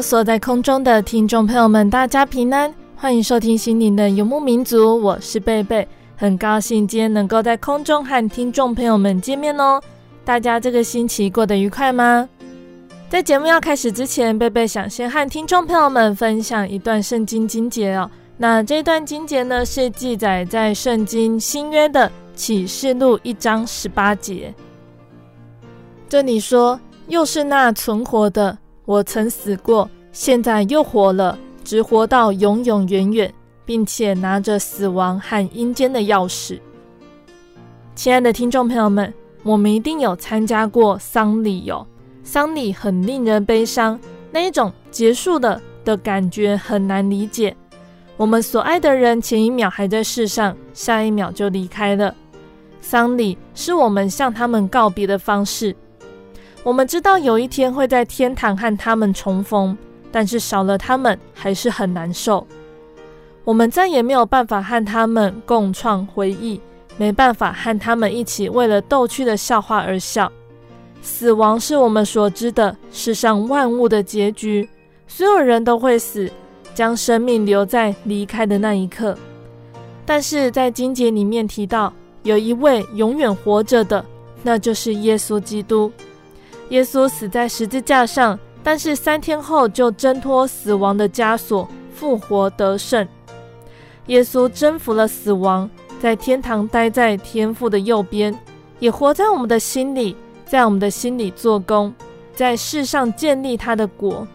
所在空中的听众朋友们，大家平安，欢迎收听心灵的游牧民族，我是贝贝，很高兴今天能够在空中和听众朋友们见面哦。大家这个星期过得愉快吗？在节目要开始之前，贝贝想先和听众朋友们分享一段圣经经节哦。那这段经节呢，是记载在圣经新约的启示录一章十八节。这里说：“又是那存活的。”我曾死过，现在又活了，直活到永永远远，并且拿着死亡和阴间的钥匙。亲爱的听众朋友们，我们一定有参加过丧礼哟，丧礼很令人悲伤，那一种结束了的感觉很难理解。我们所爱的人前一秒还在世上，下一秒就离开了。丧礼是我们向他们告别的方式。我们知道有一天会在天堂和他们重逢，但是少了他们还是很难受。我们再也没有办法和他们共创回忆，没办法和他们一起为了逗趣的笑话而笑。死亡是我们所知的世上万物的结局，所有人都会死，将生命留在离开的那一刻。但是在经节里面提到，有一位永远活着的，那就是耶稣基督。耶稣死在十字架上，但是三天后就挣脱死亡的枷锁，复活得胜。耶稣征服了死亡，在天堂待在天父的右边，也活在我们的心里，在我们的心里做工，在世上建立他的国。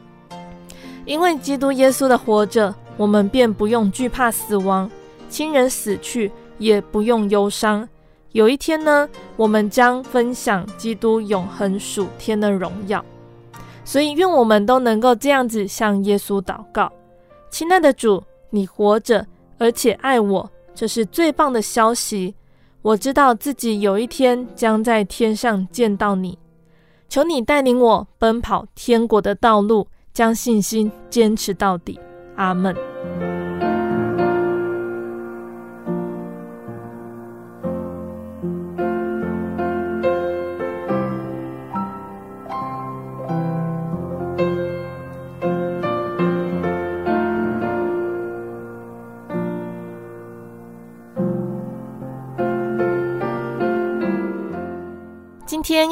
因为基督耶稣的活着，我们便不用惧怕死亡，亲人死去也不用忧伤。有一天呢，我们将分享基督永恒属天的荣耀。所以，愿我们都能够这样子向耶稣祷告：亲爱的主，你活着，而且爱我，这是最棒的消息。我知道自己有一天将在天上见到你。求你带领我奔跑天国的道路，将信心坚持到底。阿门。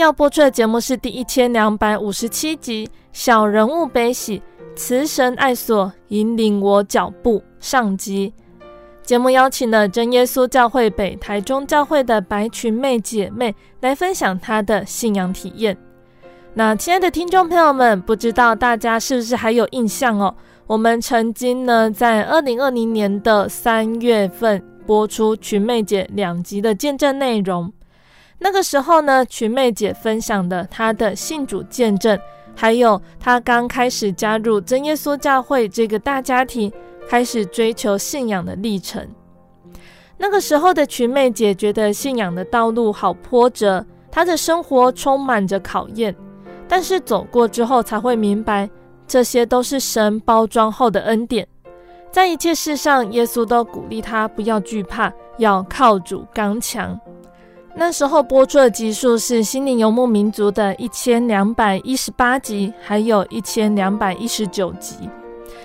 要播出的节目是第一千两百五十七集《小人物悲喜，慈神爱所引领我脚步》上集。节目邀请了真耶稣教会北台中教会的白群妹姐妹来分享她的信仰体验。那亲爱的听众朋友们，不知道大家是不是还有印象哦？我们曾经呢在二零二零年的三月份播出群妹姐两集的见证内容。那个时候呢，群妹姐分享的她的信主见证，还有她刚开始加入真耶稣教会这个大家庭，开始追求信仰的历程。那个时候的群妹姐觉得信仰的道路好波折，她的生活充满着考验，但是走过之后才会明白，这些都是神包装后的恩典。在一切事上，耶稣都鼓励她不要惧怕，要靠主刚强。那时候播出的集数是《心灵游牧民族》的一千两百一十八集，还有一千两百一十九集。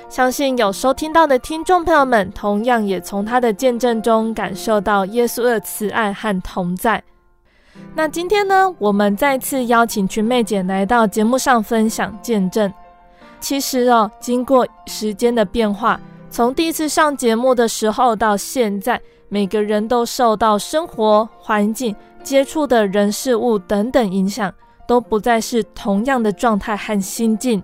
相信有收听到的听众朋友们，同样也从他的见证中感受到耶稣的慈爱和同在。那今天呢，我们再次邀请群妹姐来到节目上分享见证。其实哦，经过时间的变化，从第一次上节目的时候到现在。每个人都受到生活环境、接触的人事物等等影响，都不再是同样的状态和心境。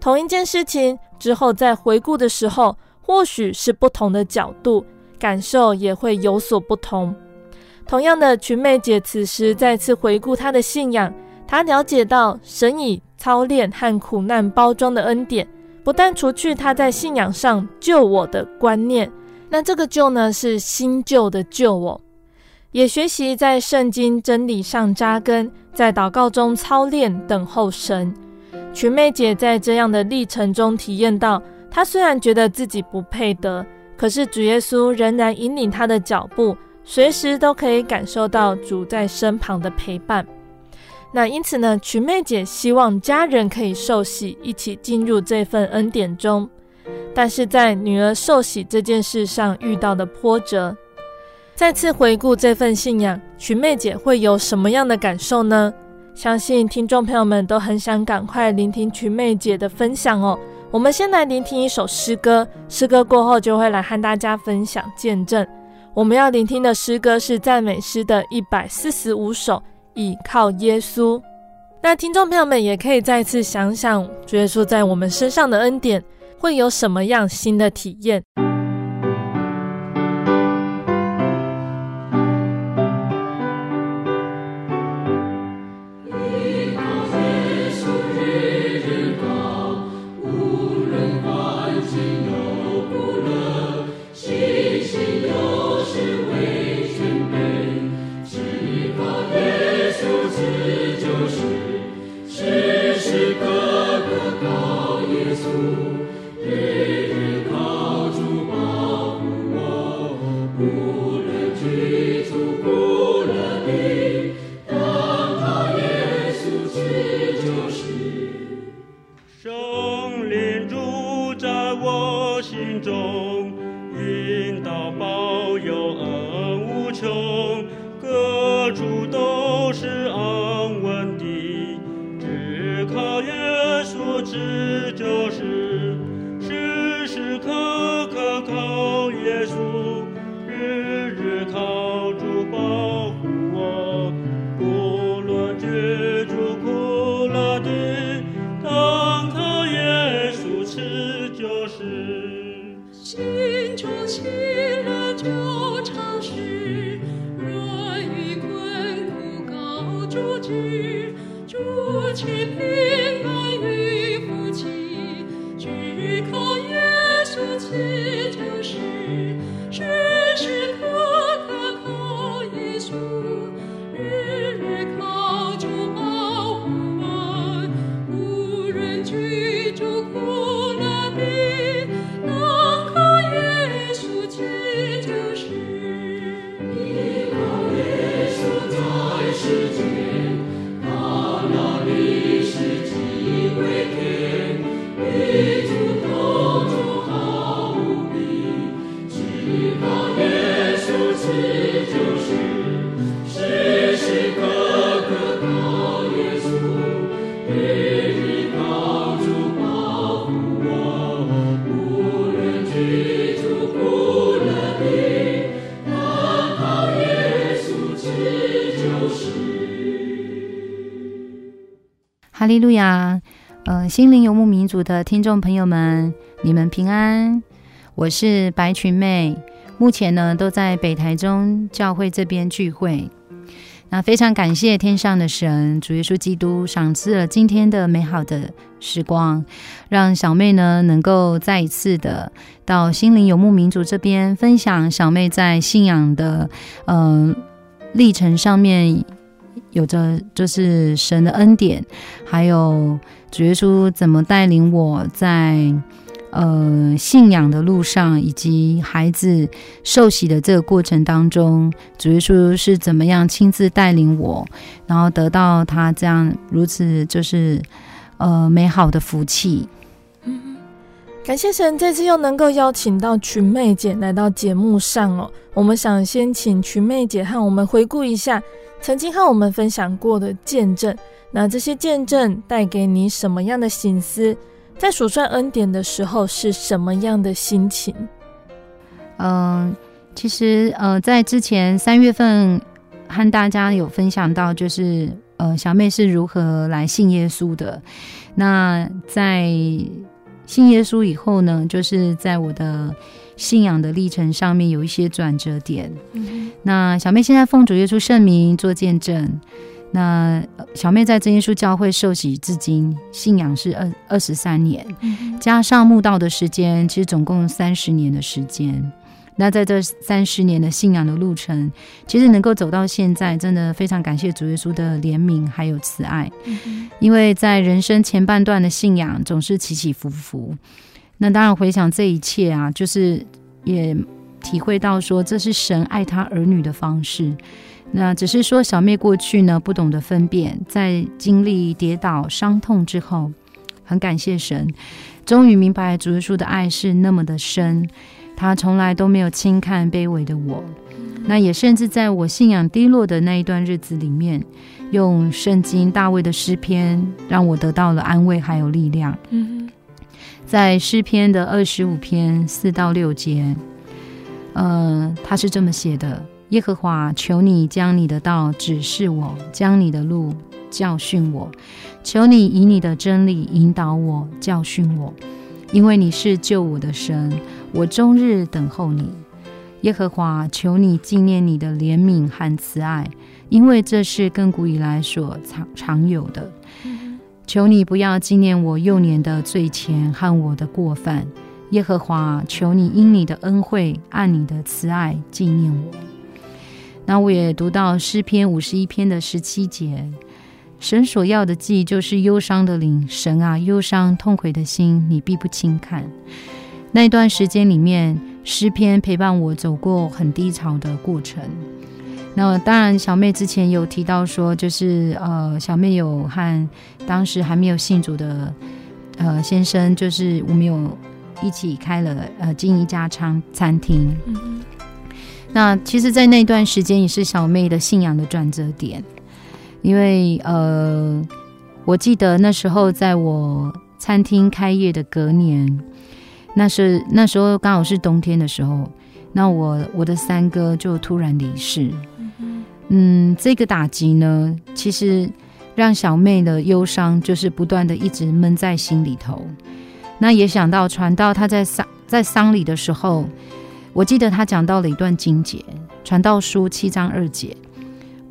同一件事情之后再回顾的时候，或许是不同的角度，感受也会有所不同。同样的，群妹姐此时再次回顾她的信仰，她了解到神以操练和苦难包装的恩典，不但除去她在信仰上救我的观念。那这个旧呢，是新旧的旧哦，也学习在圣经真理上扎根，在祷告中操练，等候神。群妹姐在这样的历程中体验到，她虽然觉得自己不配得，可是主耶稣仍然引领她的脚步，随时都可以感受到主在身旁的陪伴。那因此呢，群妹姐希望家人可以受洗，一起进入这份恩典中。但是在女儿受洗这件事上遇到的波折，再次回顾这份信仰，群妹姐会有什么样的感受呢？相信听众朋友们都很想赶快聆听群妹姐的分享哦。我们先来聆听一首诗歌，诗歌过后就会来和大家分享见证。我们要聆听的诗歌是赞美诗的一百四十五首《倚靠耶稣》。那听众朋友们也可以再次想想主耶稣在我们身上的恩典。会有什么样新的体验？利路亚，呃，心灵游牧民族的听众朋友们，你们平安。我是白群妹，目前呢都在北台中教会这边聚会。那非常感谢天上的神，主耶稣基督赏赐了今天的美好的时光，让小妹呢能够再一次的到心灵游牧民族这边分享小妹在信仰的呃历程上面。有着就是神的恩典，还有主耶稣怎么带领我在呃信仰的路上，以及孩子受洗的这个过程当中，主耶稣是怎么样亲自带领我，然后得到他这样如此就是呃美好的福气。感谢神，这次又能够邀请到群妹姐来到节目上哦。我们想先请群妹姐和我们回顾一下曾经和我们分享过的见证。那这些见证带给你什么样的心思？在数算恩典的时候是什么样的心情？嗯、其实呃，在之前三月份和大家有分享到，就是呃，小妹是如何来信耶稣的。那在信耶稣以后呢，就是在我的信仰的历程上面有一些转折点。嗯、那小妹现在奉主耶稣圣名做见证。那小妹在真耶稣教会受洗至今，信仰是二二十三年，加上慕道的时间，其实总共三十年的时间。那在这三十年的信仰的路程，其实能够走到现在，真的非常感谢主耶稣的怜悯还有慈爱。因为在人生前半段的信仰总是起起伏伏，那当然回想这一切啊，就是也体会到说，这是神爱他儿女的方式。那只是说，小妹过去呢，不懂得分辨，在经历跌倒、伤痛之后，很感谢神，终于明白主耶稣的爱是那么的深，他从来都没有轻看卑微的我。那也甚至在我信仰低落的那一段日子里面，用圣经大卫的诗篇，让我得到了安慰还有力量。在诗篇的二十五篇四到六节，呃，他是这么写的。耶和华，求你将你的道指示我，将你的路教训我。求你以你的真理引导我，教训我，因为你是救我的神，我终日等候你。耶和华，求你纪念你的怜悯和慈爱，因为这是亘古以来所常常有的。求你不要纪念我幼年的罪愆和我的过犯。耶和华，求你因你的恩惠，按你的慈爱纪念我。那我也读到诗篇五十一篇的十七节，神所要的祭就是忧伤的灵，神啊，忧伤痛悔的心，你必不轻看。那一段时间里面，诗篇陪伴我走过很低潮的过程。那当然，小妹之前有提到说，就是呃，小妹有和当时还没有信主的呃先生，就是我们有一起开了呃经营一家餐餐厅。那其实，在那段时间也是小妹的信仰的转折点，因为呃，我记得那时候在我餐厅开业的隔年，那是那时候刚好是冬天的时候，那我我的三哥就突然离世，嗯，这个打击呢，其实让小妹的忧伤就是不断的一直闷在心里头。那也想到传道他在丧在丧礼的时候。我记得他讲到了一段经节，《传道书》七章二节：“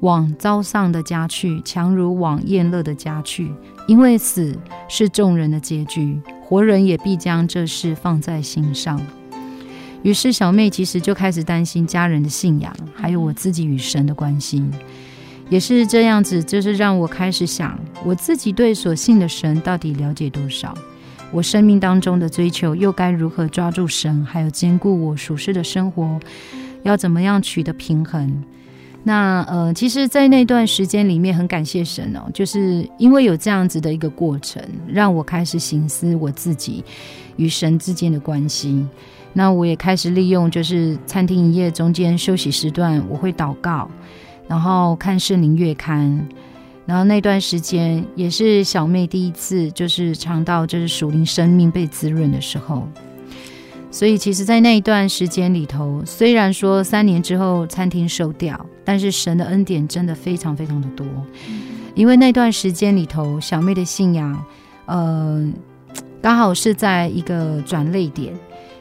往遭丧的家去，强如往宴乐的家去，因为死是众人的结局，活人也必将这事放在心上。”于是小妹其实就开始担心家人的信仰，还有我自己与神的关系，也是这样子，就是让我开始想，我自己对所信的神到底了解多少。我生命当中的追求又该如何抓住神，还有兼顾我属世的生活，要怎么样取得平衡？那呃，其实，在那段时间里面，很感谢神哦，就是因为有这样子的一个过程，让我开始省思我自己与神之间的关系。那我也开始利用，就是餐厅营业中间休息时段，我会祷告，然后看圣灵月刊。然后那段时间也是小妹第一次，就是尝到就是属灵生命被滋润的时候。所以其实，在那一段时间里头，虽然说三年之后餐厅收掉，但是神的恩典真的非常非常的多。因为那段时间里头，小妹的信仰，呃，刚好是在一个转泪点。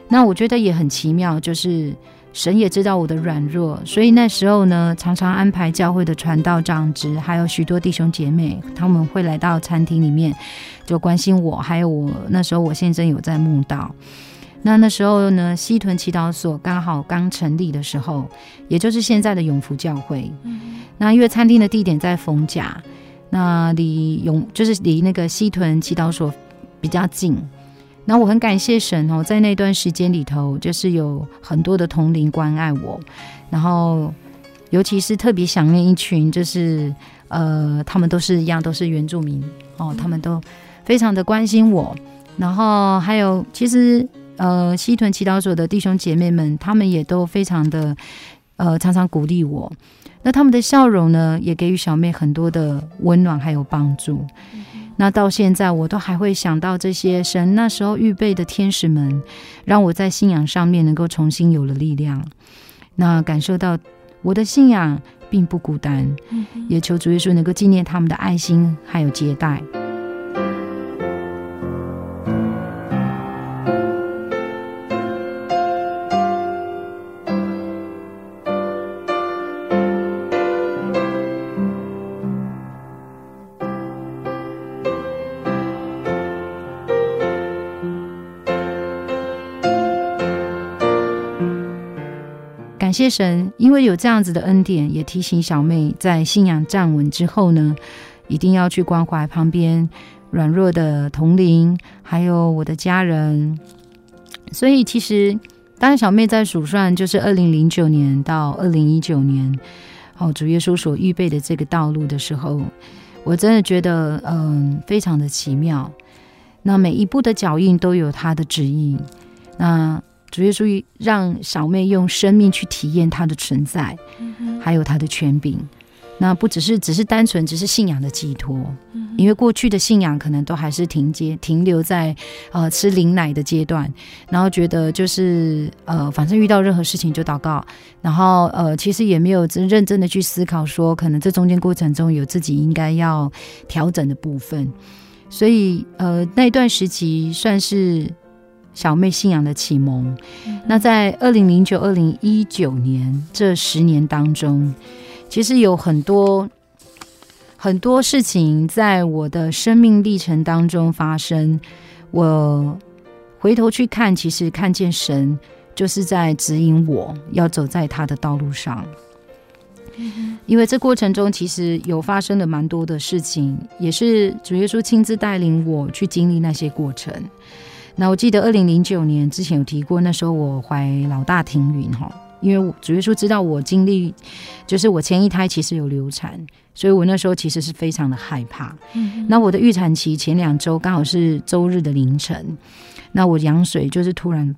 那我觉得也很奇妙，就是。神也知道我的软弱，所以那时候呢，常常安排教会的传道长职，还有许多弟兄姐妹，他们会来到餐厅里面，就关心我。还有我那时候，我先生有在慕道。那那时候呢，西屯祈祷所刚好刚成立的时候，也就是现在的永福教会。嗯、那因为餐厅的地点在逢甲，那离永就是离那个西屯祈祷所比较近。那我很感谢神哦，在那段时间里头，就是有很多的同龄关爱我，然后尤其是特别想念一群，就是呃，他们都是一样，都是原住民哦，他们都非常的关心我，然后还有其实呃，西屯祈祷所的弟兄姐妹们，他们也都非常的呃，常常鼓励我，那他们的笑容呢，也给予小妹很多的温暖还有帮助。那到现在，我都还会想到这些神那时候预备的天使们，让我在信仰上面能够重新有了力量。那感受到我的信仰并不孤单，也求主耶稣能够纪念他们的爱心还有接待。谢神，因为有这样子的恩典，也提醒小妹在信仰站稳之后呢，一定要去关怀旁边软弱的同龄，还有我的家人。所以，其实当小妹在数算，就是二零零九年到二零一九年，哦，主耶稣所预备的这个道路的时候，我真的觉得，嗯，非常的奇妙。那每一步的脚印都有他的旨意。那。主耶稣让小妹用生命去体验他的存在，还有他的权柄。那不只是只是单纯只是信仰的寄托，因为过去的信仰可能都还是停接停留在呃吃灵奶的阶段，然后觉得就是呃反正遇到任何事情就祷告，然后呃其实也没有真认真的去思考说可能这中间过程中有自己应该要调整的部分，所以呃那一段时期算是。小妹信仰的启蒙，那在二零零九、二零一九年这十年当中，其实有很多很多事情在我的生命历程当中发生。我回头去看，其实看见神就是在指引我要走在他的道路上。因为这过程中其实有发生了蛮多的事情，也是主耶稣亲自带领我去经历那些过程。那我记得二零零九年之前有提过，那时候我怀老大停云哈，因为主耶稣知道我经历，就是我前一胎其实有流产，所以我那时候其实是非常的害怕。嗯，那我的预产期前两周刚好是周日的凌晨，那我羊水就是突然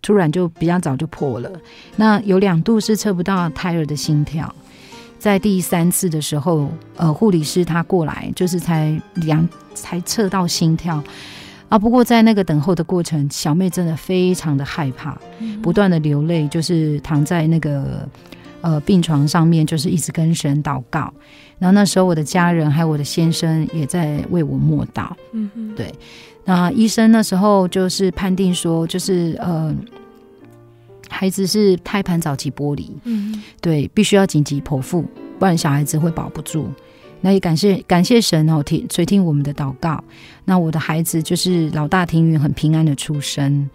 突然就比较早就破了，那有两度是测不到胎儿的心跳，在第三次的时候，呃，护理师他过来就是才量才测到心跳。啊！不过在那个等候的过程，小妹真的非常的害怕，不断的流泪，就是躺在那个呃病床上面，就是一直跟神祷告。然后那时候我的家人还有我的先生也在为我默祷。嗯嗯，对。那医生那时候就是判定说，就是呃孩子是胎盘早期剥离，嗯，对，必须要紧急剖腹，不然小孩子会保不住。那也感谢感谢神哦，听垂听我们的祷告。那我的孩子就是老大庭云很平安的出生。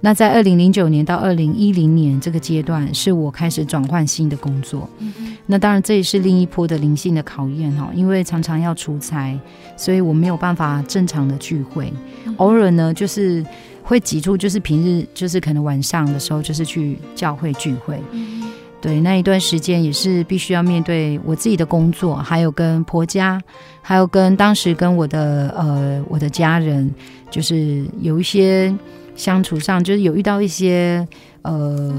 那在二零零九年到二零一零年这个阶段，是我开始转换新的工作。嗯、那当然这也是另一波的灵性的考验哈，因为常常要出差，所以我没有办法正常的聚会。嗯、偶尔呢，就是会挤出，就是平日就是可能晚上的时候，就是去教会聚会。嗯对，那一段时间也是必须要面对我自己的工作，还有跟婆家，还有跟当时跟我的呃我的家人，就是有一些相处上，就是有遇到一些呃，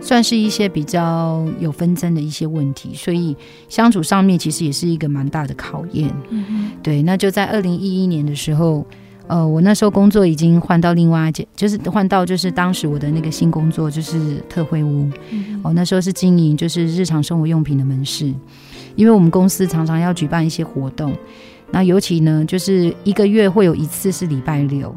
算是一些比较有纷争的一些问题，所以相处上面其实也是一个蛮大的考验。嗯，对，那就在二零一一年的时候。呃，我那时候工作已经换到另外一间，就是换到就是当时我的那个新工作就是特惠屋。哦、嗯呃，那时候是经营就是日常生活用品的门市，因为我们公司常常要举办一些活动，那尤其呢就是一个月会有一次是礼拜六，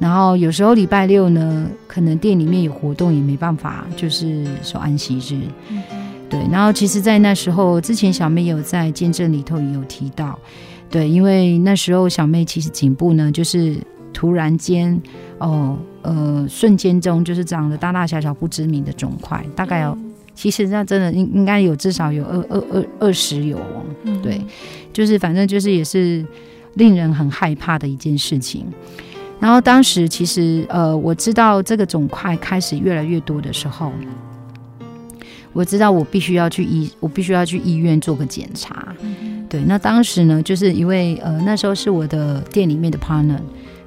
然后有时候礼拜六呢可能店里面有活动也没办法，就是说安息日。嗯、对，然后其实，在那时候之前，小妹也有在见证里头也有提到。对，因为那时候小妹其实颈部呢，就是突然间，哦，呃，瞬间中就是长了大大小小不知名的肿块，大概有，其实那真的应应该有至少有二二二二十有哦，对，就是反正就是也是令人很害怕的一件事情。然后当时其实呃，我知道这个肿块开始越来越多的时候，我知道我必须要去医，我必须要去医院做个检查。对，那当时呢，就是一位呃那时候是我的店里面的 partner，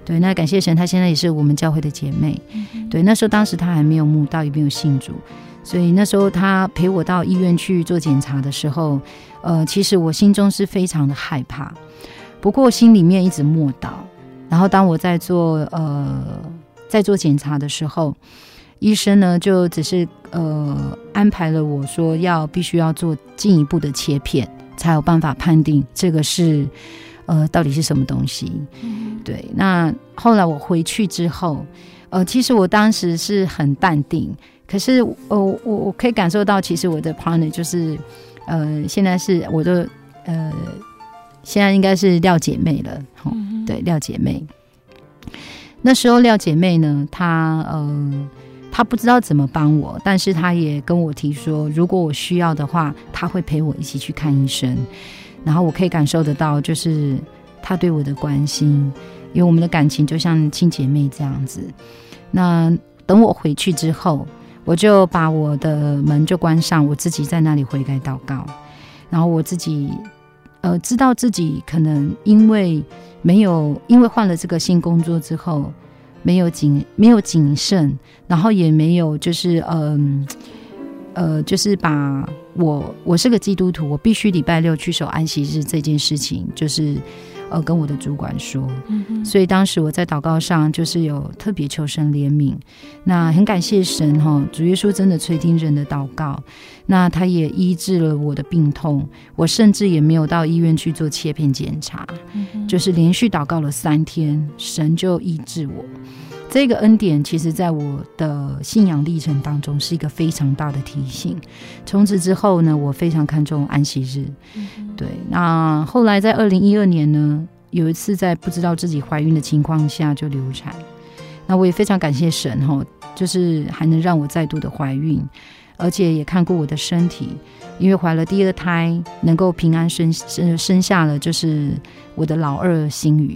对，那感谢神，她现在也是我们教会的姐妹。对，那时候当时她还没有慕道，也没有信主，所以那时候她陪我到医院去做检查的时候，呃，其实我心中是非常的害怕，不过心里面一直默祷。然后当我在做呃在做检查的时候，医生呢就只是呃安排了我说要必须要做进一步的切片。才有办法判定这个是，呃，到底是什么东西。嗯、对，那后来我回去之后，呃，其实我当时是很淡定，可是，呃，我我可以感受到，其实我的 partner 就是，呃，现在是我的，呃，现在应该是廖姐妹了。哦、嗯，对，廖姐妹。那时候廖姐妹呢，她呃。他不知道怎么帮我，但是他也跟我提说，如果我需要的话，他会陪我一起去看医生。然后我可以感受得到，就是他对我的关心，因为我们的感情就像亲姐妹这样子。那等我回去之后，我就把我的门就关上，我自己在那里悔改祷告。然后我自己呃，知道自己可能因为没有，因为换了这个新工作之后。没有谨没有谨慎，然后也没有就是嗯呃，就是把我我是个基督徒，我必须礼拜六去守安息日这件事情，就是呃跟我的主管说。嗯。所以当时我在祷告上就是有特别求神怜悯，那很感谢神哈，主耶稣真的垂听人的祷告，那他也医治了我的病痛，我甚至也没有到医院去做切片检查，嗯。就是连续祷告了三天，神就医治我。这个恩典，其实在我的信仰历程当中是一个非常大的提醒。从此之后呢，我非常看重安息日。嗯、对，那后来在二零一二年呢，有一次在不知道自己怀孕的情况下就流产。那我也非常感谢神哈，就是还能让我再度的怀孕，而且也看过我的身体，因为怀了第二胎，能够平安生生生下了就是我的老二星宇。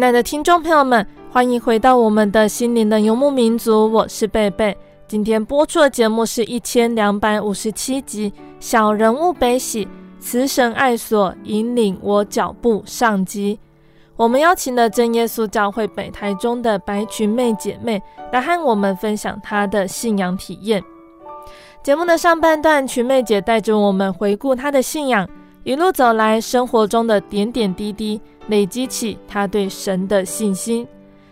亲爱的听众朋友们，欢迎回到我们的心灵的游牧民族，我是贝贝。今天播出的节目是一千两百五十七集《小人物悲喜，慈神爱所引领我脚步》上集。我们邀请了真耶稣教会北台中的白裙妹姐妹来和我们分享她的信仰体验。节目的上半段，群妹姐带着我们回顾她的信仰，一路走来生活中的点点滴滴。累积起他对神的信心。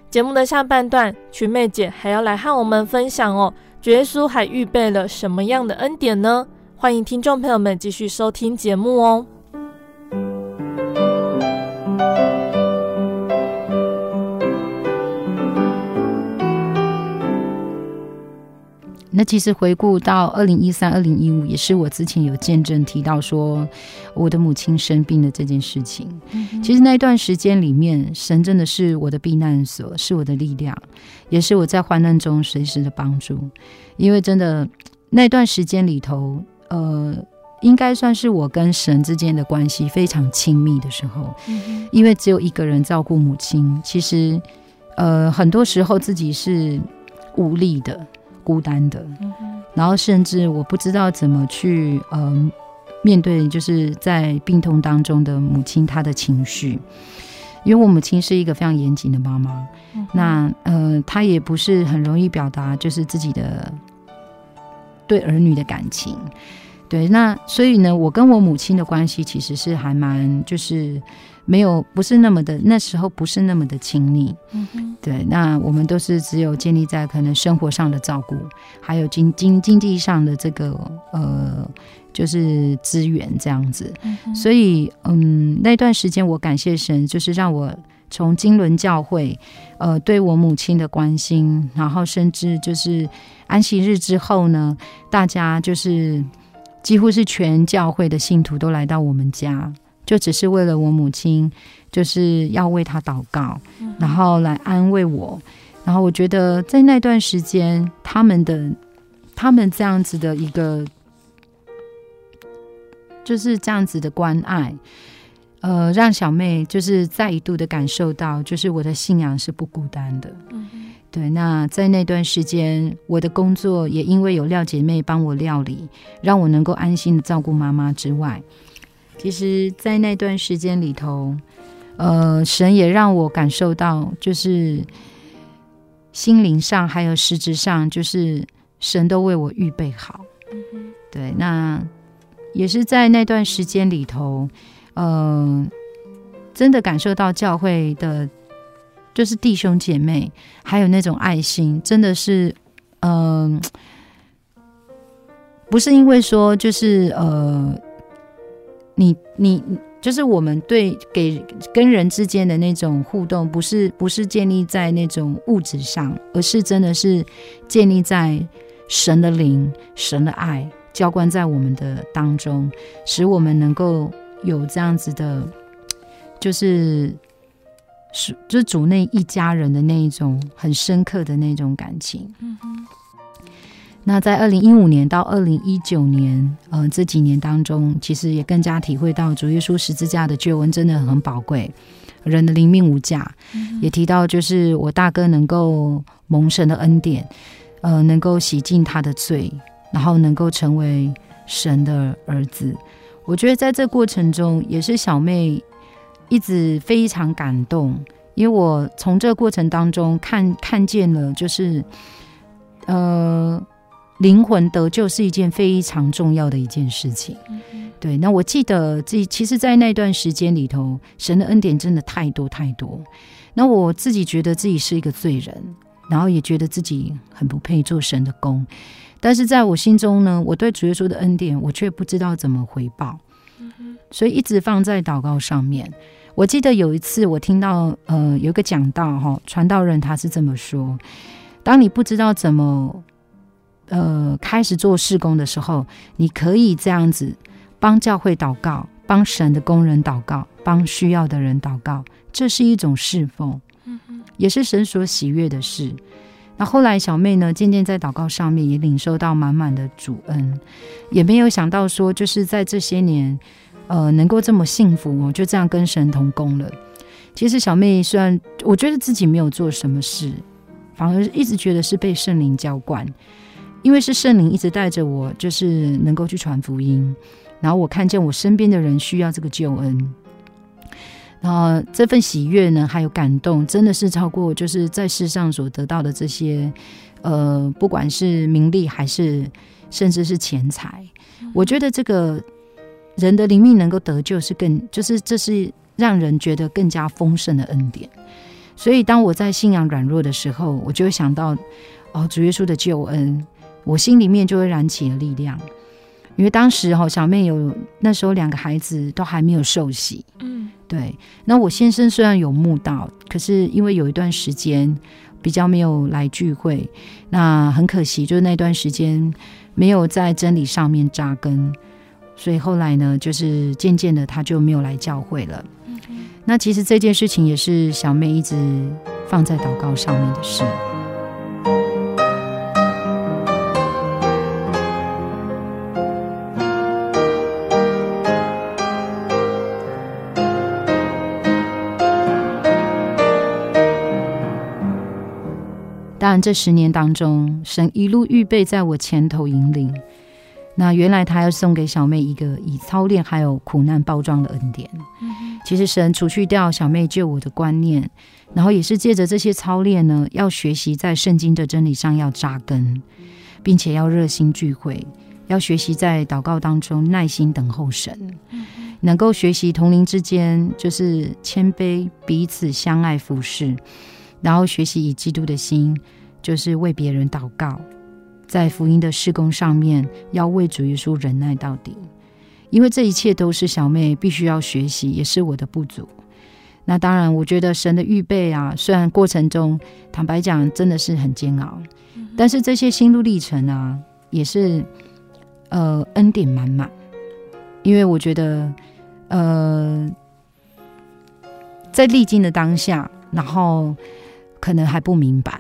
节目的下半段，群妹姐还要来和我们分享哦，主耶稣还预备了什么样的恩典呢？欢迎听众朋友们继续收听节目哦。那其实回顾到二零一三、二零一五，也是我之前有见证提到说我的母亲生病的这件事情。嗯、其实那段时间里面，神真的是我的避难所，是我的力量，也是我在患难中随时的帮助。因为真的那段时间里头，呃，应该算是我跟神之间的关系非常亲密的时候。嗯、因为只有一个人照顾母亲，其实呃，很多时候自己是无力的。孤单的，然后甚至我不知道怎么去呃面对，就是在病痛当中的母亲她的情绪，因为我母亲是一个非常严谨的妈妈，嗯、那呃她也不是很容易表达就是自己的对儿女的感情，对，那所以呢，我跟我母亲的关系其实是还蛮就是。没有，不是那么的，那时候不是那么的亲密。嗯哼，对，那我们都是只有建立在可能生活上的照顾，还有经经经济上的这个呃，就是资源这样子。嗯，所以嗯，那段时间我感谢神，就是让我从金轮教会呃对我母亲的关心，然后甚至就是安息日之后呢，大家就是几乎是全教会的信徒都来到我们家。就只是为了我母亲，就是要为她祷告，然后来安慰我。然后我觉得在那段时间，他们的他们这样子的一个，就是这样子的关爱，呃，让小妹就是再一度的感受到，就是我的信仰是不孤单的。嗯，对。那在那段时间，我的工作也因为有廖姐妹帮我料理，让我能够安心的照顾妈妈之外，其实，在那段时间里头，呃，神也让我感受到，就是心灵上还有实质上，就是神都为我预备好。嗯，对。那也是在那段时间里头。嗯、呃，真的感受到教会的，就是弟兄姐妹，还有那种爱心，真的是，嗯、不是因为说，就是呃，你你就是我们对给跟人之间的那种互动，不是不是建立在那种物质上，而是真的是建立在神的灵、神的爱浇灌在我们的当中，使我们能够。有这样子的，就是是就是主内一家人的那一种很深刻的那种感情。嗯哼。那在二零一五年到二零一九年，呃，这几年当中，其实也更加体会到主耶稣十字架的救恩真的很宝贵，人的灵命无价。嗯。也提到就是我大哥能够蒙神的恩典，呃，能够洗净他的罪，然后能够成为神的儿子。我觉得在这过程中，也是小妹一直非常感动，因为我从这个过程当中看看见了，就是呃，灵魂得救是一件非常重要的一件事情。嗯、对，那我记得这其实，在那段时间里头，神的恩典真的太多太多。那我自己觉得自己是一个罪人，然后也觉得自己很不配做神的工。但是在我心中呢，我对主耶稣的恩典，我却不知道怎么回报，所以一直放在祷告上面。我记得有一次我听到呃有一个讲道哈，传道人他是这么说：当你不知道怎么呃开始做事工的时候，你可以这样子帮教会祷告，帮神的工人祷告，帮需要的人祷告，这是一种侍奉，也是神所喜悦的事。那后来，小妹呢，渐渐在祷告上面也领受到满满的主恩，也没有想到说，就是在这些年，呃，能够这么幸福我，就这样跟神同工了。其实，小妹虽然我觉得自己没有做什么事，反而一直觉得是被圣灵浇灌，因为是圣灵一直带着我，就是能够去传福音，然后我看见我身边的人需要这个救恩。然后这份喜悦呢，还有感动，真的是超过就是在世上所得到的这些，呃，不管是名利还是甚至是钱财，我觉得这个人的灵命能够得救是更，就是这是让人觉得更加丰盛的恩典。所以当我在信仰软弱的时候，我就会想到哦，主耶稣的救恩，我心里面就会燃起了力量。因为当时哈，小妹有那时候两个孩子都还没有受洗，嗯，对。那我先生虽然有慕道，可是因为有一段时间比较没有来聚会，那很可惜，就是那段时间没有在真理上面扎根，所以后来呢，就是渐渐的他就没有来教会了。嗯，那其实这件事情也是小妹一直放在祷告上面的事。当然，这十年当中，神一路预备在我前头引领。那原来他要送给小妹一个以操练还有苦难包装的恩典。其实神除去掉小妹救我的观念，然后也是借着这些操练呢，要学习在圣经的真理上要扎根，并且要热心聚会，要学习在祷告当中耐心等候神，能够学习同龄之间就是谦卑，彼此相爱服侍。然后学习以基督的心，就是为别人祷告，在福音的事工上面，要为主耶稣忍耐到底。因为这一切都是小妹必须要学习，也是我的不足。那当然，我觉得神的预备啊，虽然过程中坦白讲真的是很煎熬，但是这些心路历程啊，也是呃恩典满满。因为我觉得，呃，在历经的当下，然后。可能还不明白，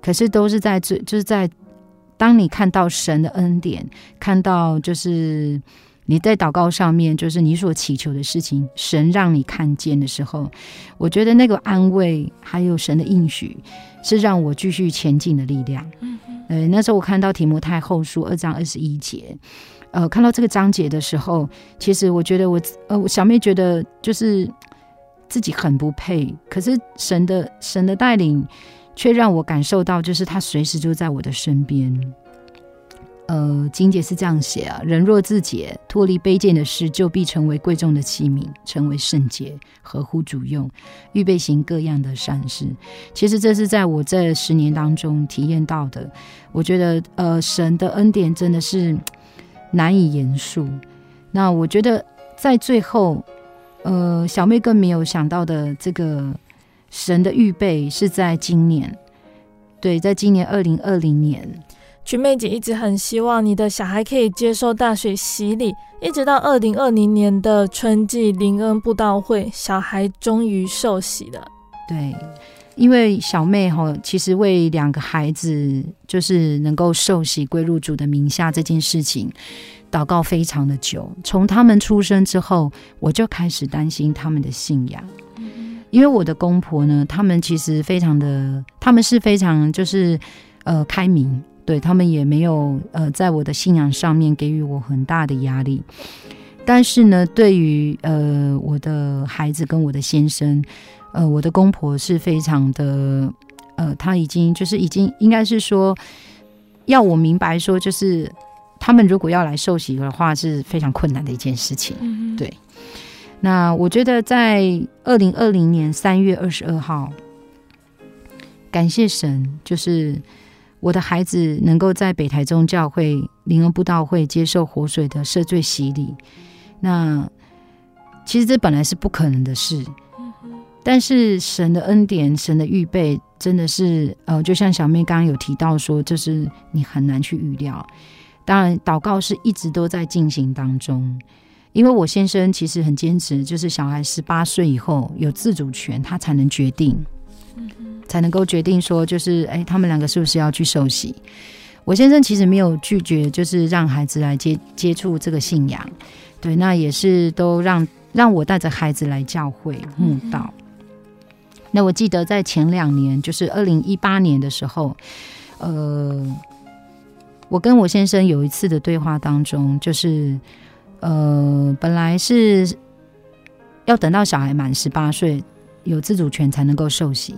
可是都是在这，就是在当你看到神的恩典，看到就是你在祷告上面，就是你所祈求的事情，神让你看见的时候，我觉得那个安慰还有神的应许，是让我继续前进的力量。嗯嗯。呃，那时候我看到提摩太后书二章二十一节，呃，看到这个章节的时候，其实我觉得我呃，小妹觉得就是自己很不配，可是神的神的带领，却让我感受到，就是他随时就在我的身边。呃，经节是这样写啊：人若自洁，脱离卑贱的事，就必成为贵重的器皿，成为圣洁，合乎主用，预备行各样的善事。其实这是在我这十年当中体验到的。我觉得，呃，神的恩典真的是难以言述。那我觉得，在最后，呃，小妹更没有想到的，这个神的预备是在今年，对，在今年二零二零年。群妹姐一直很希望你的小孩可以接受大水洗礼，一直到二零二零年的春季灵恩布道会，小孩终于受洗了。对，因为小妹哈，其实为两个孩子就是能够受洗归入主的名下这件事情，祷告非常的久。从他们出生之后，我就开始担心他们的信仰，因为我的公婆呢，他们其实非常的，他们是非常就是呃开明。对，他们也没有呃，在我的信仰上面给予我很大的压力，但是呢，对于呃我的孩子跟我的先生，呃，我的公婆是非常的呃，他已经就是已经应该是说要我明白说，就是他们如果要来受洗的话是非常困难的一件事情。嗯、对，那我觉得在二零二零年三月二十二号，感谢神，就是。我的孩子能够在北台中教会灵恩布道会接受活水的赦罪洗礼，那其实这本来是不可能的事，但是神的恩典、神的预备，真的是呃，就像小妹刚刚有提到说，就是你很难去预料。当然，祷告是一直都在进行当中，因为我先生其实很坚持，就是小孩十八岁以后有自主权，他才能决定。才能够决定说，就是哎，他们两个是不是要去受洗？我先生其实没有拒绝，就是让孩子来接接触这个信仰，对，那也是都让让我带着孩子来教会慕道。那我记得在前两年，就是二零一八年的时候，呃，我跟我先生有一次的对话当中，就是呃，本来是要等到小孩满十八岁有自主权才能够受刑。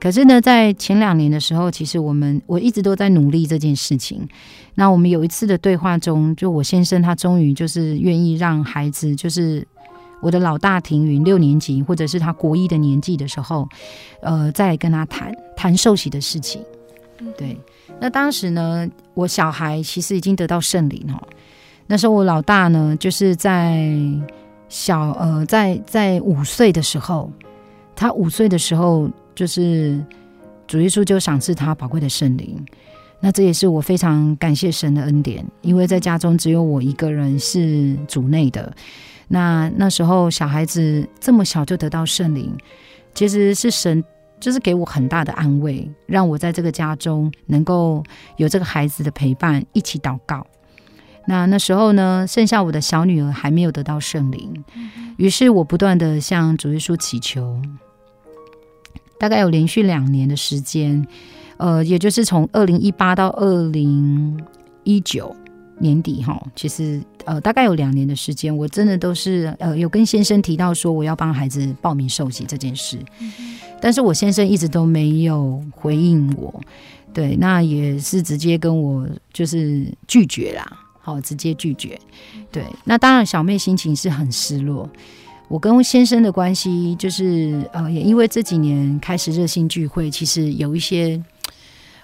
可是呢，在前两年的时候，其实我们我一直都在努力这件事情。那我们有一次的对话中，就我先生他终于就是愿意让孩子，就是我的老大庭云六年级，或者是他国一的年纪的时候，呃，再跟他谈谈受洗的事情。对，那当时呢，我小孩其实已经得到圣灵哦。那时候我老大呢，就是在小呃，在在五岁的时候，他五岁的时候。就是主耶稣就赏赐他宝贵的圣灵，那这也是我非常感谢神的恩典，因为在家中只有我一个人是主内的。那那时候小孩子这么小就得到圣灵，其实是神就是给我很大的安慰，让我在这个家中能够有这个孩子的陪伴，一起祷告。那那时候呢，剩下我的小女儿还没有得到圣灵，于是我不断的向主耶稣祈求。大概有连续两年的时间，呃，也就是从二零一八到二零一九年底哈，其实呃大概有两年的时间，我真的都是呃有跟先生提到说我要帮孩子报名受洗这件事，嗯、但是我先生一直都没有回应我，对，那也是直接跟我就是拒绝啦，好，直接拒绝，对，那当然小妹心情是很失落。我跟先生的关系就是，呃，也因为这几年开始热心聚会，其实有一些，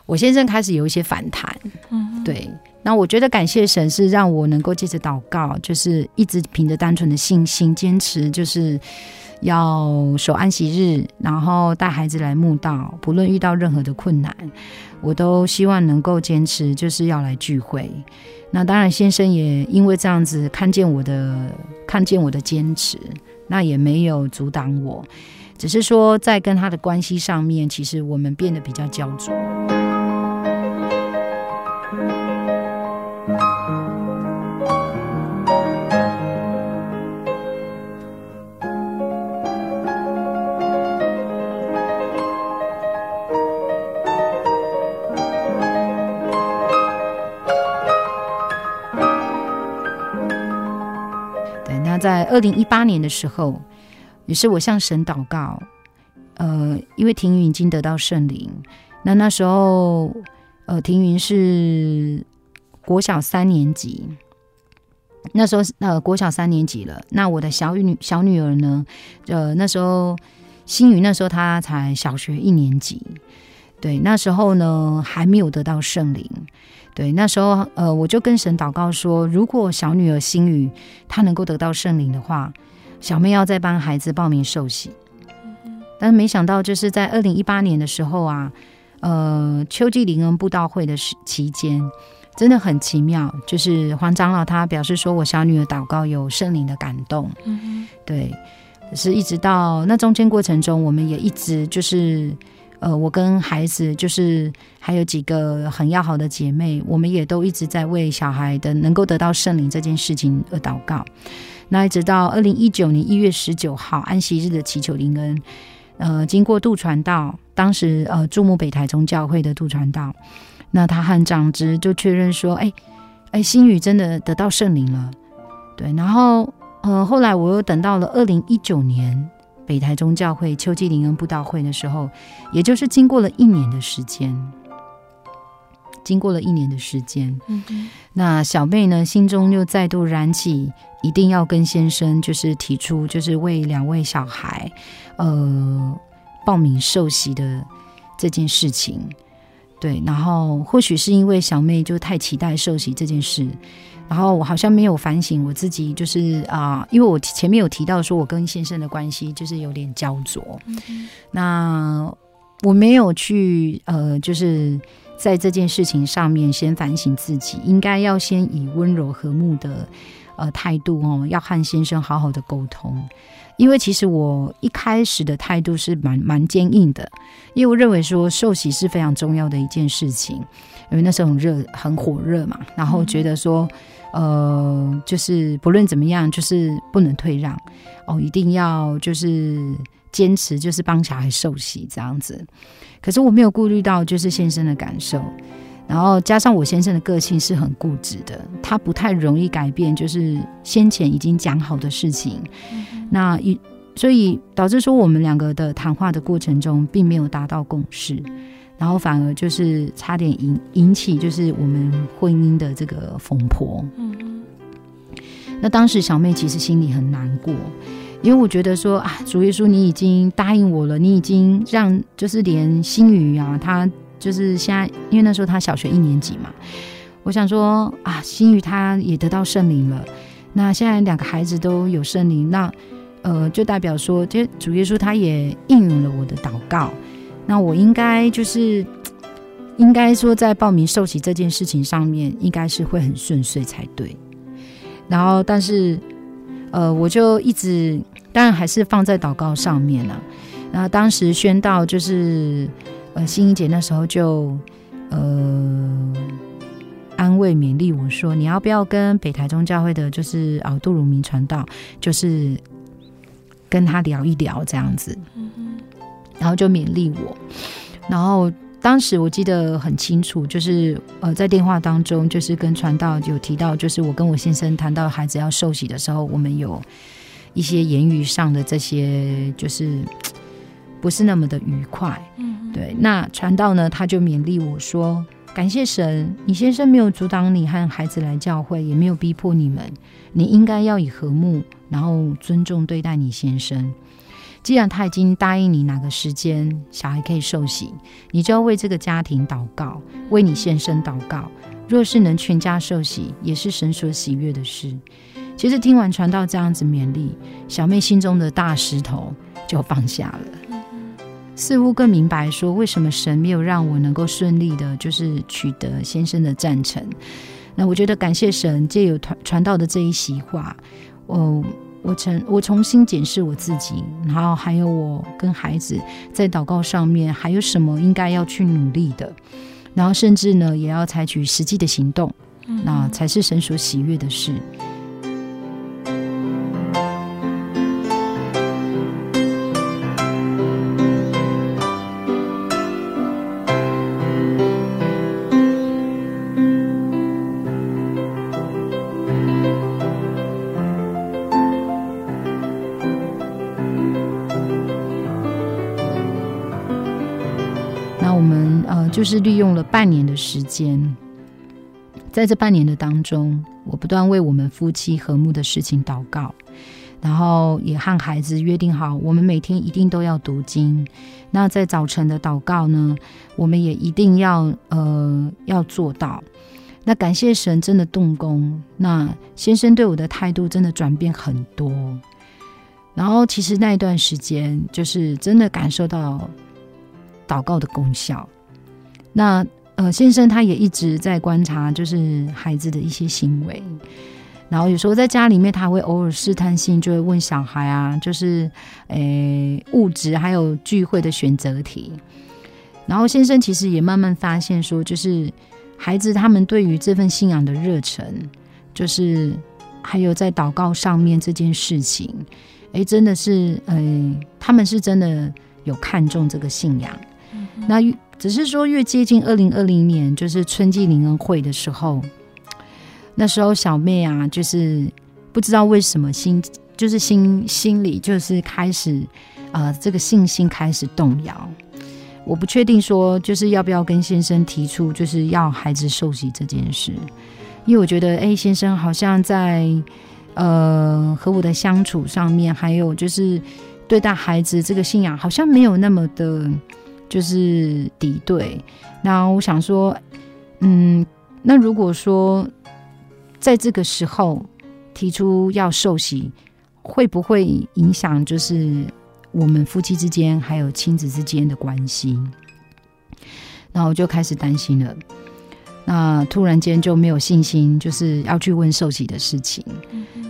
我先生开始有一些反弹，嗯，对。那我觉得感谢神是让我能够借着祷告，就是一直凭着单纯的信心坚持，就是要守安息日，然后带孩子来慕道，不论遇到任何的困难，我都希望能够坚持，就是要来聚会。那当然，先生也因为这样子看见我的，看见我的坚持。那也没有阻挡我，只是说在跟他的关系上面，其实我们变得比较焦灼。在二零一八年的时候，也是我向神祷告，呃，因为庭云已经得到圣灵，那那时候，呃，庭云是国小三年级，那时候呃国小三年级了，那我的小女小女儿呢，呃，那时候新宇那时候她才小学一年级。对，那时候呢还没有得到圣灵。对，那时候呃，我就跟神祷告说，如果小女儿心语她能够得到圣灵的话，小妹要再帮孩子报名受洗。但是没想到，就是在二零一八年的时候啊，呃，秋季灵恩布道会的时期间，真的很奇妙。就是黄长老他表示说，我小女儿祷告有圣灵的感动。嗯，对，是一直到那中间过程中，我们也一直就是。呃，我跟孩子就是还有几个很要好的姐妹，我们也都一直在为小孩的能够得到圣灵这件事情而祷告。那一直到二零一九年一月十九号安息日的祈求灵恩，呃，经过杜传道，当时呃注目北台中教会的杜传道，那他和长子就确认说，哎哎，新宇真的得到圣灵了。对，然后呃后来我又等到了二零一九年。北台中教会秋季灵恩布道会的时候，也就是经过了一年的时间，经过了一年的时间，嗯，那小妹呢，心中又再度燃起，一定要跟先生就是提出，就是为两位小孩，呃，报名受洗的这件事情。对，然后或许是因为小妹就太期待受洗这件事。然后我好像没有反省我自己，就是啊、呃，因为我前面有提到说，我跟先生的关系就是有点焦灼。嗯、那我没有去呃，就是在这件事情上面先反省自己，应该要先以温柔和睦的呃态度哦，要和先生好好的沟通。因为其实我一开始的态度是蛮蛮坚硬的，因为我认为说受洗是非常重要的一件事情，因为那时候很热很火热嘛，然后觉得说。呃，就是不论怎么样，就是不能退让哦，一定要就是坚持，就是帮小孩受洗这样子。可是我没有顾虑到就是先生的感受，然后加上我先生的个性是很固执的，他不太容易改变，就是先前已经讲好的事情。嗯、那一所以导致说我们两个的谈话的过程中，并没有达到共识。然后反而就是差点引引起就是我们婚姻的这个风波。嗯嗯。那当时小妹其实心里很难过，因为我觉得说啊，主耶稣你已经答应我了，你已经让就是连新宇啊，他就是现在，因为那时候他小学一年级嘛，我想说啊，新宇他也得到圣灵了，那现在两个孩子都有圣灵，那呃，就代表说，就主耶稣他也应允了我的祷告。那我应该就是，应该说在报名受洗这件事情上面，应该是会很顺遂才对。然后，但是，呃，我就一直，当然还是放在祷告上面了。然后当时宣道就是，呃，心怡姐那时候就，呃，安慰勉励我说，你要不要跟北台中教会的，就是啊杜鲁明传道，就是跟他聊一聊这样子。然后就勉励我，然后当时我记得很清楚，就是呃在电话当中，就是跟传道有提到，就是我跟我先生谈到孩子要受洗的时候，我们有一些言语上的这些，就是不是那么的愉快。嗯，对。那传道呢，他就勉励我说：“感谢神，你先生没有阻挡你和孩子来教会，也没有逼迫你们，你应该要以和睦，然后尊重对待你先生。”既然他已经答应你哪个时间小孩可以受洗，你就要为这个家庭祷告，为你献身祷告。若是能全家受洗，也是神所喜悦的事。其实听完传道这样子勉励，小妹心中的大石头就放下了，似乎更明白说为什么神没有让我能够顺利的，就是取得先生的赞成。那我觉得感谢神借有传传道的这一席话，哦。我重我重新检视我自己，然后还有我跟孩子在祷告上面还有什么应该要去努力的，然后甚至呢也要采取实际的行动，那才是神所喜悦的事。就是利用了半年的时间，在这半年的当中，我不断为我们夫妻和睦的事情祷告，然后也和孩子约定好，我们每天一定都要读经。那在早晨的祷告呢，我们也一定要呃要做到。那感谢神真的动工，那先生对我的态度真的转变很多。然后其实那一段时间，就是真的感受到祷告的功效。那呃，先生他也一直在观察，就是孩子的一些行为。然后有时候在家里面，他会偶尔试探性就会问小孩啊，就是诶物质还有聚会的选择题。然后先生其实也慢慢发现说，就是孩子他们对于这份信仰的热忱，就是还有在祷告上面这件事情。哎，真的是，哎，他们是真的有看重这个信仰。嗯、那只是说，越接近二零二零年，就是春季灵恩会的时候，那时候小妹啊，就是不知道为什么心，就是心心里就是开始，呃，这个信心开始动摇。我不确定说，就是要不要跟先生提出，就是要孩子受洗这件事，因为我觉得，哎，先生好像在。呃，和我的相处上面，还有就是对待孩子这个信仰，好像没有那么的，就是敌对。那我想说，嗯，那如果说在这个时候提出要受洗，会不会影响就是我们夫妻之间还有亲子之间的关系？然后我就开始担心了。那突然间就没有信心，就是要去问受洗的事情，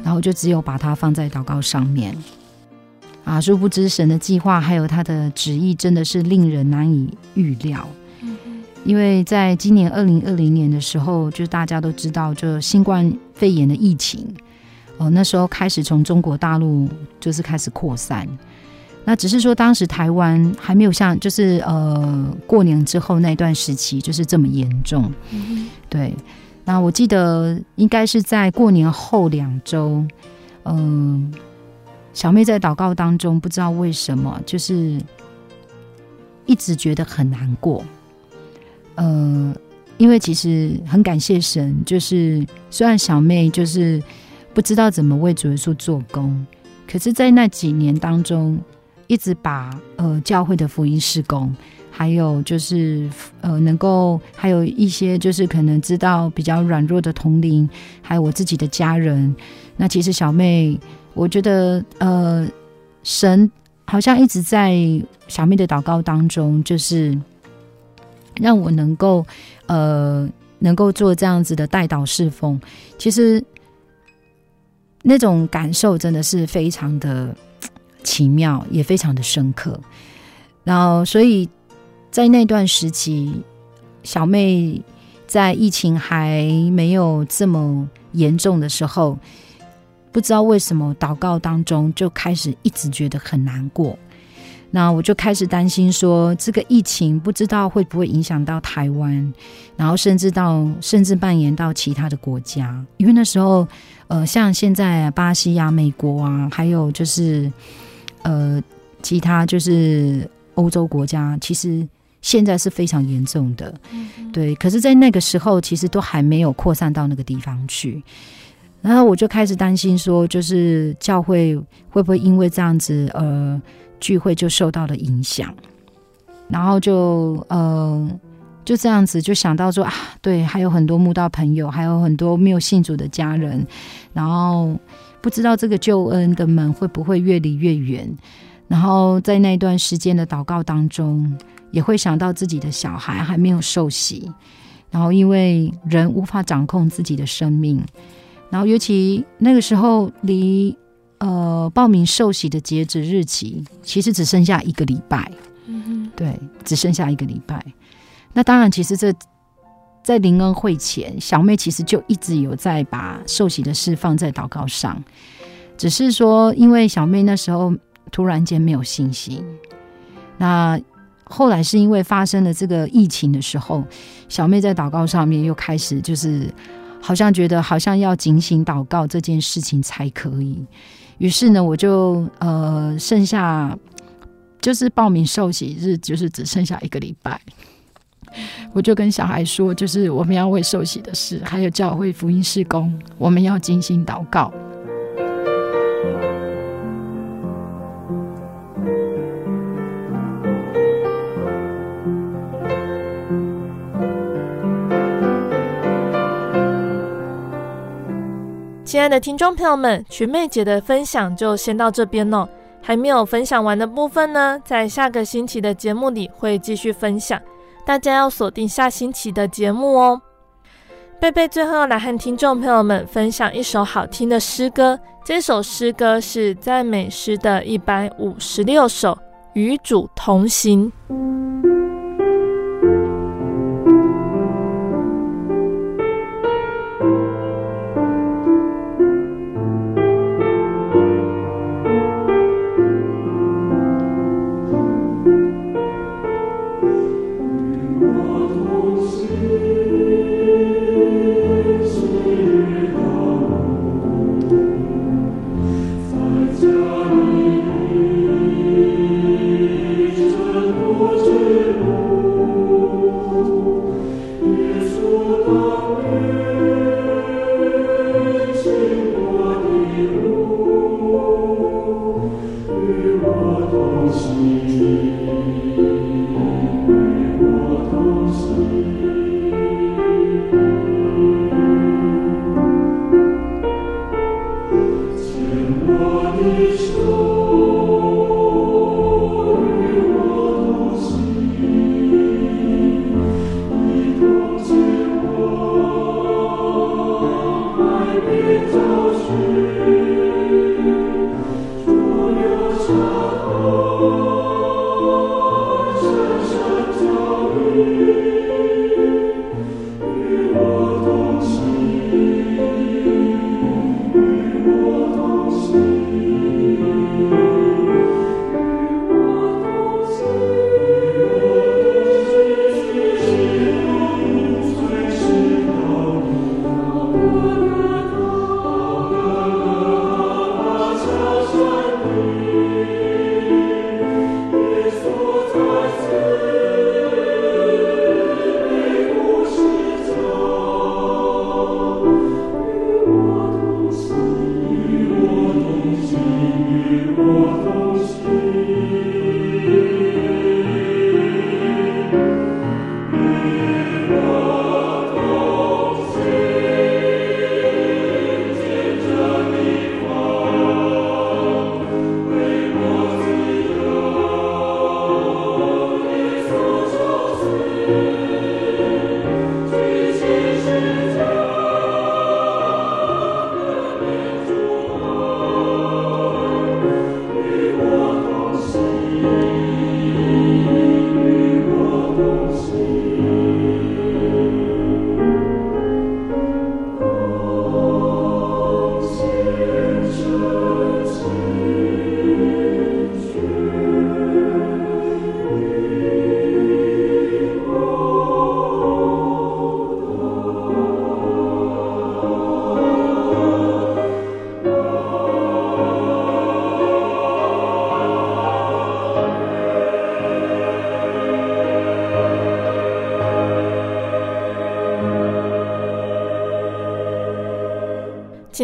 然后就只有把它放在祷告上面。啊，殊不知神的计划还有他的旨意，真的是令人难以预料。因为在今年二零二零年的时候，就大家都知道，就新冠肺炎的疫情，哦，那时候开始从中国大陆就是开始扩散。那只是说，当时台湾还没有像，就是呃，过年之后那段时期，就是这么严重。嗯。对，那我记得应该是在过年后两周，嗯，小妹在祷告当中，不知道为什么，就是一直觉得很难过。呃，因为其实很感谢神，就是虽然小妹就是不知道怎么为主耶稣做工，可是，在那几年当中。一直把呃教会的福音事工，还有就是呃能够还有一些就是可能知道比较软弱的同龄，还有我自己的家人。那其实小妹，我觉得呃神好像一直在小妹的祷告当中，就是让我能够呃能够做这样子的代祷侍奉。其实那种感受真的是非常的。奇妙也非常的深刻，然后所以在那段时期，小妹在疫情还没有这么严重的时候，不知道为什么祷告当中就开始一直觉得很难过，那我就开始担心说，这个疫情不知道会不会影响到台湾，然后甚至到甚至蔓延到其他的国家，因为那时候呃，像现在巴西啊、美国啊，还有就是。呃，其他就是欧洲国家，其实现在是非常严重的，嗯，对。可是，在那个时候，其实都还没有扩散到那个地方去。然后我就开始担心说，就是教会会不会因为这样子，呃，聚会就受到了影响。然后就呃，就这样子就想到说啊，对，还有很多慕道朋友，还有很多没有信主的家人，然后。不知道这个救恩的门会不会越离越远，然后在那段时间的祷告当中，也会想到自己的小孩还没有受洗，然后因为人无法掌控自己的生命，然后尤其那个时候离呃报名受洗的截止日期，其实只剩下一个礼拜，嗯，对，只剩下一个礼拜。那当然，其实这。在灵恩会前，小妹其实就一直有在把受洗的事放在祷告上，只是说，因为小妹那时候突然间没有信心，那后来是因为发生了这个疫情的时候，小妹在祷告上面又开始就是好像觉得好像要警醒祷告这件事情才可以，于是呢，我就呃剩下就是报名受洗日就是只剩下一个礼拜。我就跟小孩说，就是我们要为受洗的事，还有教会福音事工，我们要精心祷告。亲爱的听众朋友们，群妹姐的分享就先到这边喽。还没有分享完的部分呢，在下个星期的节目里会继续分享，大家要锁定下星期的节目哦。贝贝最后来和听众朋友们分享一首好听的诗歌，这首诗歌是赞美诗的一百五十六首，《与主同行》。